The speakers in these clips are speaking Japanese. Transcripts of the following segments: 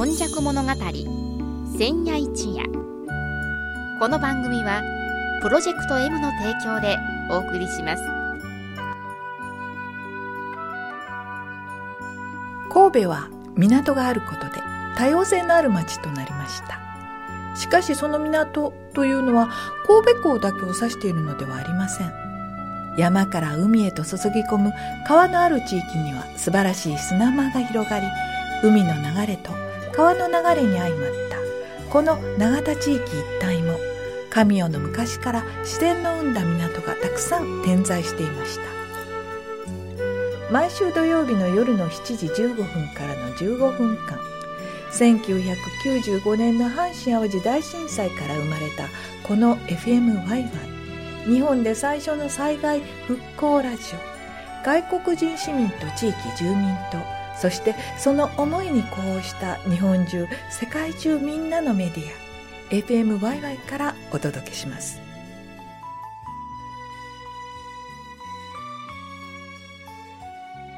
今昔物語千夜一夜。この番組はプロジェクト M の提供でお送りします。神戸は港があることで多様性のある町となりました。しかしその港というのは神戸港だけを指しているのではありません。山から海へと注ぎ込む川のある地域には素晴らしい砂間が広がり海の流れと川の流れに相まった。この永田地域一帯も神代の昔から自然の生んだ港がたくさん点在していました。毎週土曜日の夜の7時15分からの15分間1995年の阪神・淡路大震災から生まれたこの FMYY 日本で最初の災害復興ラジオ。外国人市民と地域住民とそしてその思いに呼応した日本中世界中みんなのメディア FMYY からお届けします。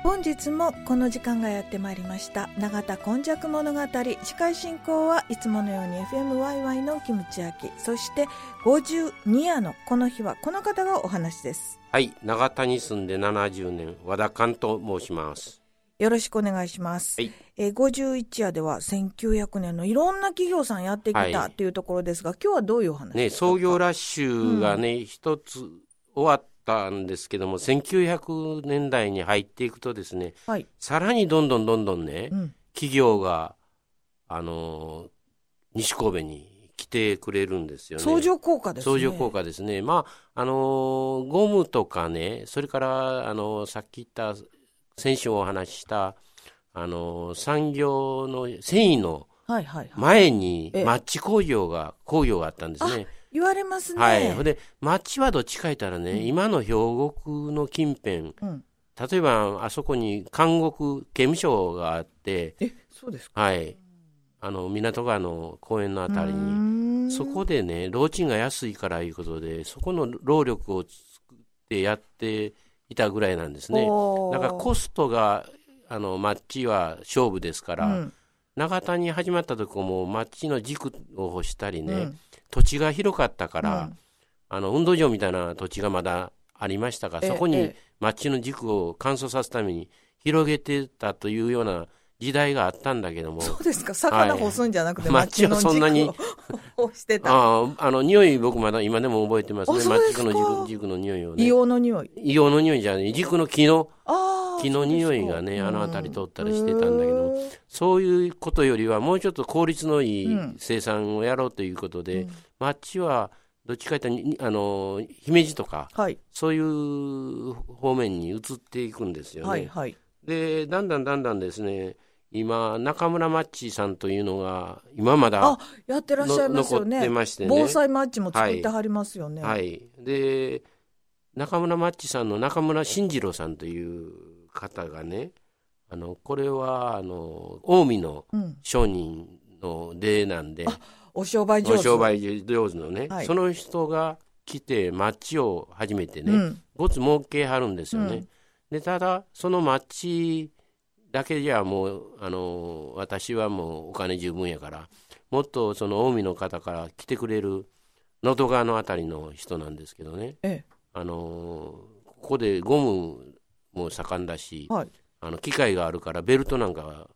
本日もこの時間がやってまいりました永田今昔物語司会進行はいつものように FMYY のキムチ焼きそして52夜のこの日はこの方がお話です。はい永田に住んで70年和田寛と申します。よろしくお願いします、はい。えー51夜では1900年のいろんな企業さんやってきたはい。というところですが、今日はどういうお話ねですか？創業ラッシュがね一、つ終わったんですけども1900年代に入っていくとですねはい、さらにどんどんどんどんね、うん、企業があのー西神戸に来てくれるんですよね。相乗効果ですね。相乗効果ですね。まあ、あのーゴムとかね、それから、あのーさっき言った、先週お話しした、あのー産業の繊維の前にええ。マッチ工場が、工業があったんですね。言われますね。はい。で、マッチはどっちか言ったらね、今の兵庫区の近辺、うん、例えばあそこに監獄刑務所があって、えそうですか。はい。あの、港川の公園のあたりに、にそこでね、労賃が安いからいうことで、そこの労力を作ってやっていたぐらいなんですね。だからコストが、あの、マッチは勝負ですから、うん。長田に始まった時もマッチの軸を干したりね、うん。土地が広かったから、うん。あの、運動場みたいな土地がまだありましたが、ええそこにええ。マッチの軸を乾燥させるために広げてたというような時代があったんだけども、そうですか。魚干すんじゃなくて、マッチはそんなに。してた。ああ、あの、匂い僕まだ今でも覚えてますね。すか。の軸軸の匂いをね。硫黄の匂い。硫黄の匂いじゃね軸の木の、木の匂いがね、あの辺り通ったりしてたんだけども、そういうことよりはもうちょっと効率のいいうん。生産をやろうということで、マッチはどっちかというと、あの、姫路とか、はい。そういう方面に移っていくんですよね。はいはい。で、だんだんだんだんですね、今、中村マッチさんというのが、今まだあ、やってらっしゃいますよ残っねてましてね。防災マッチも作ってはりますよね、はい。で、中村マッチさんの中村慎次郎さんという方がね、あの、これは、あの、近江のうん、商人の出なんで、お商売上手。お商売上手のね、はい。その人が来て、マッチを始めてね、うん。ごつ儲けはるんですよね。うん。で、ただ、そのマッチだけじゃもう、あの、私はもうお金十分やから、もっとその近江の方から来てくれる、能登川のあたりの人なんですけどね、えあの、ここでゴムも盛んだしえ、はい。あの、機械があるからベルトなんか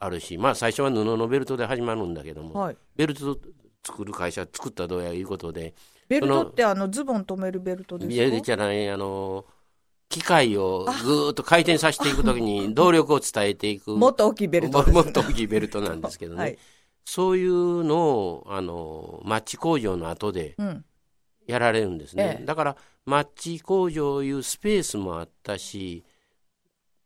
あるし、まあ最初は布のベルトで始まるんだけども、はい。ベルト作る会社作ったどうやいうことで、ベルトってあのズボン止めるベルトですか？いや、じゃない、あの、機械をぐーっと回転させていくときに動力を伝えていく、もっと大きいベルト。ですもっと大きいベルトなんですけどね、はい。そういうのを、あの、マッチ工場の後でうん。やられるんですね。ええ。だから、マッチ工場いうスペースもあったし、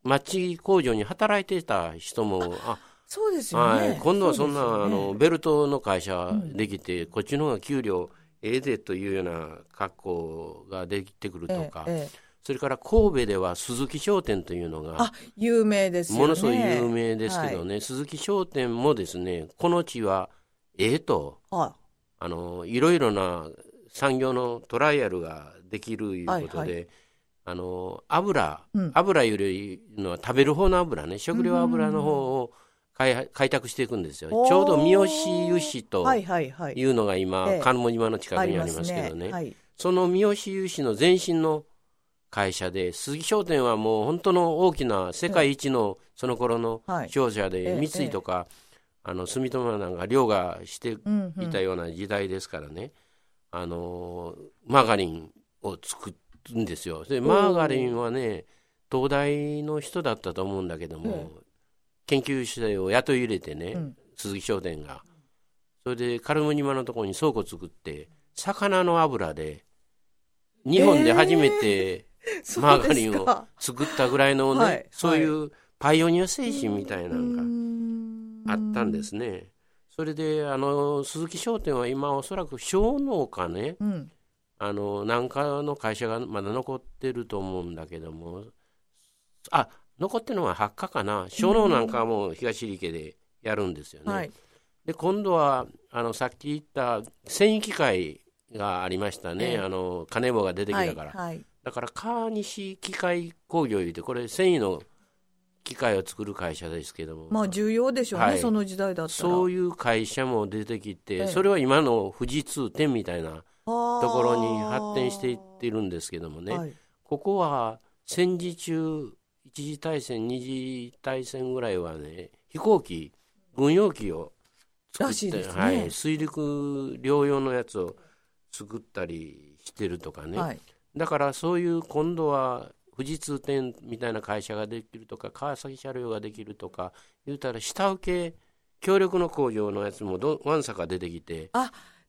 マッチ工場に働いてた人も、あ、そうですよね、はい、今度はそんな、ね。あのベルトの会社できて、こっちの方が給料ええでというような格好ができてくるとか、ええええそれから神戸では鈴木商店というのがあ有名ですものすごい有名ですけどね、鈴木商店もですねこの地はええと。はあのいろいろな産業のトライアルができるいうことで、はいあの油、うん。油よりのは食べる方の油ね。食料油の方を開開拓していくんですよ。ちょうど三好油脂とはいはいはい。いうのが今、ええ。関門島の近くにありますけどね。はい、その三好油脂の前身の会社で鈴木商店はもう本当の大きな世界一のその頃のはい。商社えでえ三井とか、あの住友なんか凌駕していたような時代ですからね、あのマーガリンを作るんですよ。でマーガリンはね東大の人だったと思うんだけども、研究者を雇い入れてね、うん。鈴木商店が。それでカルムニマのところに倉庫作って魚の油で日本で初めて マーガリンを作ったぐらいのね、はい。そういうパイオニア精神みたいなのがうーん。あったんですね。それであの鈴木商店は今おそらく小農かね。うん。あのなんかの会社がまだ残ってると思うんだけども。あ残ってるのは八家かな。小農なんかはもう東入家でやるんですよね。はい。で今度はあのさっき言った繊維機械がありましたね、ええ。あの金棒が出てきはいたから、はいだから川西機械工業いうてこれ繊維の機械を作る会社ですけども、まあ重要でしょうね、はい。その時代だったら。そういう会社も出てきて、ええ。それは今の富士通店みたいなとところに発展していってるんですけどもね、はい、ここは戦時中一次大戦二次大戦ぐらいはね飛行機軍用機を作っらしいて、ですね。はい、水陸両用のやつを作ったりしてるとかね、はいだからそういう今度は富士通店みたいな会社ができるとか川崎車両ができるとか言うたら下請け協力の工場のやつもどわんさか出てきて。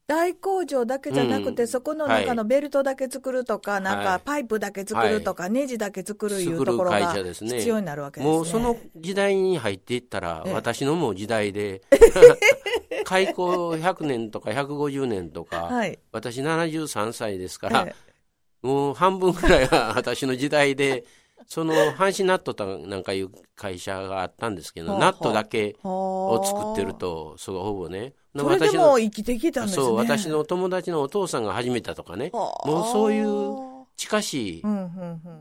大工場だけじゃなくて、うん。そこの中のベルトだけ作るとか、なんはいかパイプだけ作るとか、ネジだけ作るいうところが必要になるわけですね。もうその時代に入っていったら、ええ。私のもう時代で 開港100年とか150年とか、はい、私73歳ですから、えもう半分ぐらいは 私の時代でその阪神ナットとなんかいう会社があったんですけど、はあナットだけえを作ってるとそれがほぼね。それで私のも生きてきたんですね。そう私の友達のお父さんが始めたとかね。はあもうそういう近しい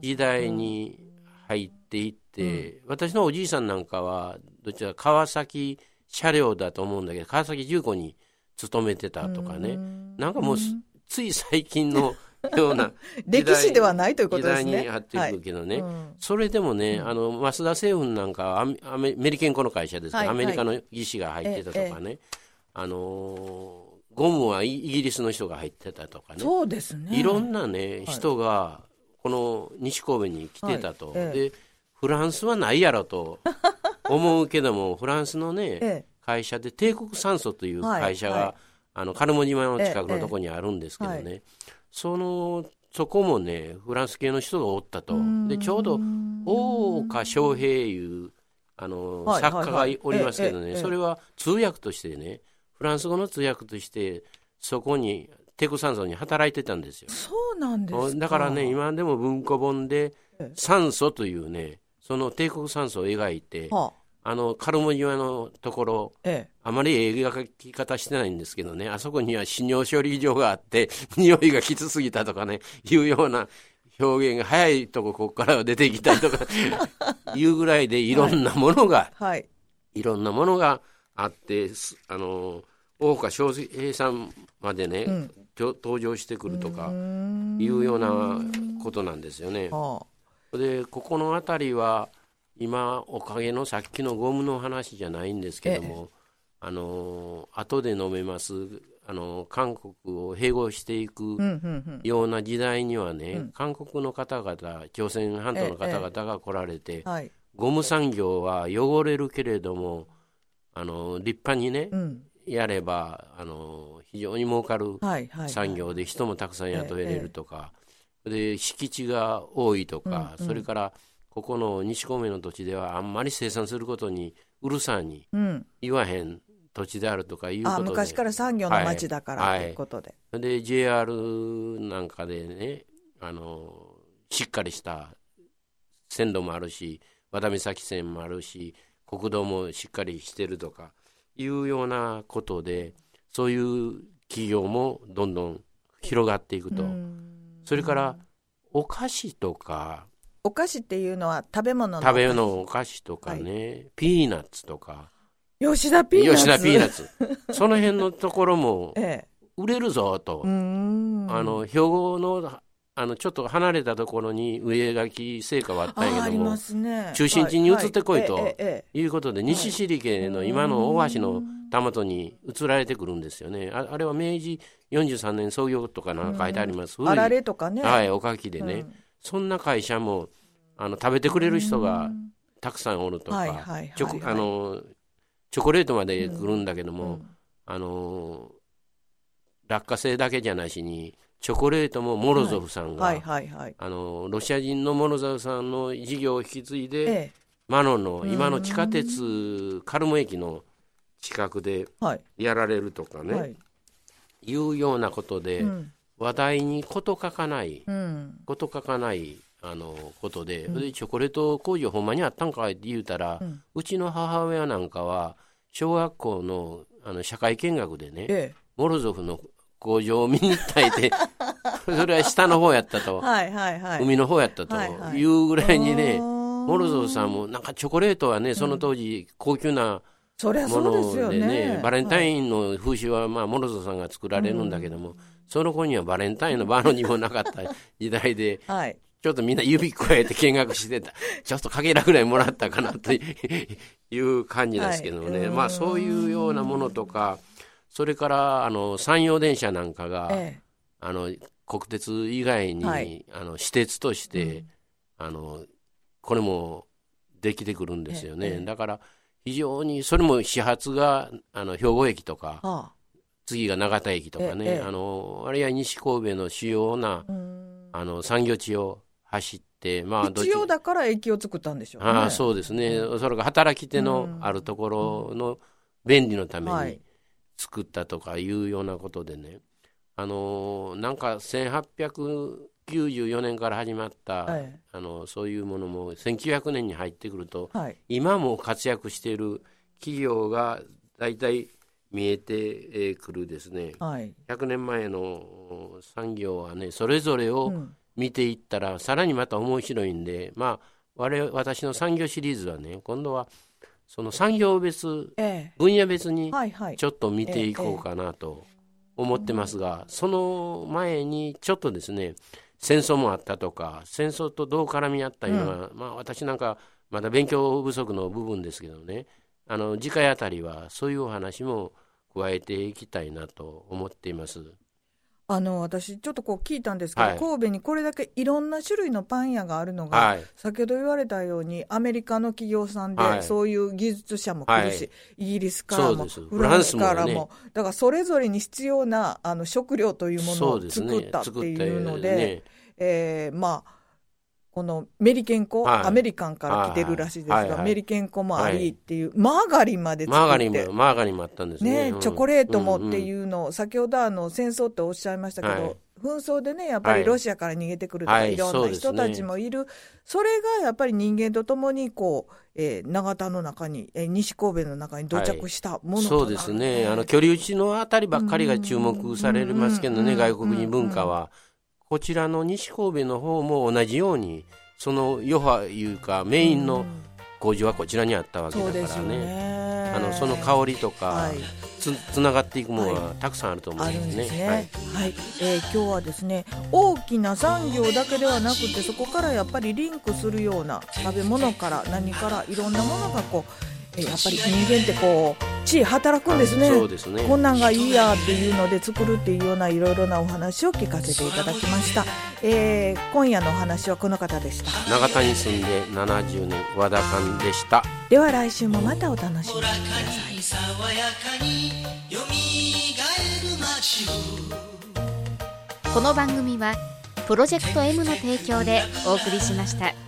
時代に入っていって、私のおじいさんなんかはどちらか川崎車両だと思うんだけど川崎重工に勤めてたとかね、なんかもうすつい最近のような 歴史ではないということですね。時代に入っていくけどね、うん。それでもね、あの増田製粉なんかはアメリケンコの会社ですか？ら、はい。アメリカの技師が入ってたとかね、あのーゴムはイイギリスの人が入ってたとかね。そうですね。いろんなね、人がこの西神戸に来てたと、はい。ええ。でフランスはないやろと 思うけどもフランスのね、ええ。会社で帝国酸素という会社が、はい。はいあのカルモ島の近くのとこにあるんですけどね、ええそのそこもねフランス系の人がおったと。でちょうど大岡翔平いうあの、はい作家がおりますけどね、それは通訳としてねフランス語の通訳としてそこに帝国酸素に働いてたんですよ。そうなんですか。だからね今でも文庫本でええ。酸素というねその帝国酸素を描いてはあ、あのカルモニワのところええ。あまり描き方してないんですけどねあそこには死尿処理場があって 匂いがきつすぎたとかねいうような表現が早いとこここから出てきたりとか いうぐらいでいろんなものが、はい。い、ろんなものがあってすあの大岡翔平さんまでね、うん登場してくるとかいうようなことなんですよね。はでここの辺りは今おかげのさっきのゴムの話じゃないんですけども、あの後で飲めますあの韓国を併合していく。ような時代にはね、韓国の方々朝鮮半島の方々が来られて、はい。ゴム産業は汚れるけれどもあの立派にね、うん。やればあの非常に儲かる。産業で人もたくさん雇えれるとか、で敷地が多いとか、うんうんそれからここの西高梅の土地ではあんまり生産することにうるさにうん。言わへん土地であるとかいうことあ、で昔から産業の町だからはい。ということで。で JR なんかでねあのしっかりした線路もあるし和田岬線もあるし国道もしっかりしてるとかいうようなことでそういう企業もどんどん広がっていくと、うん。それからお菓子とかお菓子っていうのは食べ物の食べ物お菓子とかね、ピーナッツとか。吉田ピーナッツ。吉田ピーナッツ。その辺のところもええ。売れるぞと、うーん。あの兵庫のあのちょっと離れたところに上垣製菓はあったんやけどもね。中心地に移ってこいとははええええいうことで西尻家の今の大橋のたもとに移られてくるんですよね。ああれは明治43年創業とかなんか書いてあります、古いあられとかね。はいおかきでね、うんそんな会社もあの食べてくれる人がたくさんおるとか、チョコはい。あのチョコレートまで来るんだけども、うんあの落花生だけじゃなしにチョコレートもモロゾフさんが、あのロシア人のモロゾフさんの事業を引き継いで、ええ。マノの今の地下鉄カルモ駅の近くではい。やられるとかね、はい。い、うようなことで、うん話題に事欠かないうん。事欠かないあのことで,、でチョコレート工場ほんまにあったんかいって言うたら、うちの母親なんかは小学校のあの社会見学でねえモロゾフの工場を見に行ったいて それは下の方やったと、えはいはいはい。海の方やったとはいはい。いうぐらいにね、あー。モロゾフさんもなんかチョコレートはねその当時高級なものでねねバレンタンインの風習はまあモロゾフさんが作られるんだけども、その子にはバレンタインのバロにもなかった時代ではい。ちょっとみんな指くわえて見学してた。ちょっとかけらぐらいもらったかなという感じですけどね。はい。まあそういうようなものとか、それからあの山陽電車なんかが、えあの国鉄以外に、はい。あの私鉄として、あのこれもできてくるんですよね。ええ。だから非常にそれも始発があの兵庫駅とかえは次が長田駅とかね、ええ。あのあるいは西神戸の主要なあの産業地を走って、まあ、どっち一応だから駅を作ったんでしょうね。ああそうですね、それが働き手のあるところの便利のためにはい。作ったとかいうようなことでね、あのーなんか1894年から始まった、えあのそういうものも1900年に入ってくると、はい。今も活躍している企業が大体見えてくるですね、はい。100年前の産業はねそれぞれをうん。見ていったら、さらにまた面白いんでまあ我々私の産業シリーズはね今度はその産業別え分野別にちょっと見ていこうかなと思ってますが、その前にちょっとですね戦争もあったとか戦争とどう絡み合ったいうのは、まあ私なんかまだ勉強不足の部分ですけどねあの次回あたりはそういうお話も加えていきたいなと思っています。あの私ちょっとこう聞いたんですけど、はい。神戸にこれだけいろんな種類のパン屋があるのが、はい。先ほど言われたようにアメリカの企業さんで、はい。そういう技術者も来るし、はい。イギリスからもフランスからも。もだからそれぞれに必要なあの食料というものを作ったっていうので作ってね。えーまあこのメリケン粉、はい。アメリカンから来てるらしいですが、はい。はい。メリケン粉もあはいりっていう、マーガリンまで作ってマーガリンもマーガリンもあったんですね。ね、うん。チョコレートもってうんいうのを、先ほどあの戦争っておっしゃいましたけど、はい。紛争でね、やっぱりはい。ロシアから逃げてくるとか、はい。い、ろんな人たちもいる、それがやっぱり人間とともにこう、えー永田の中に、えー西神戸の中に土着したものとな。るそうですね、あの居留地のあたりばっかりが注目されますけどね、うん外国人文化は。こちらの西神戸の方も同じように、その余波いうか、メインの工場はこちらにあったわけだからね、ね。あのその香りとか、はい。つつながっていくものははたくさんあると思あうんですね。ははい。い、えー今日はですね、大きな産業だけではなくて、そこからやっぱりリンクするような食べ物から何からいろんなものがこう、えーやっぱり人間ってこう地位働くんですね。そうですねこんなんがいいやっていうので作るっていうようないろいろなお話を聞かせていただきました。えー今夜のお話はこの方でした。長田に住んで70年和田勘でした。では来週もまたお楽しみに。爽やかによみがえる街をこの番組はプロジェクト M の提供でお送りしました。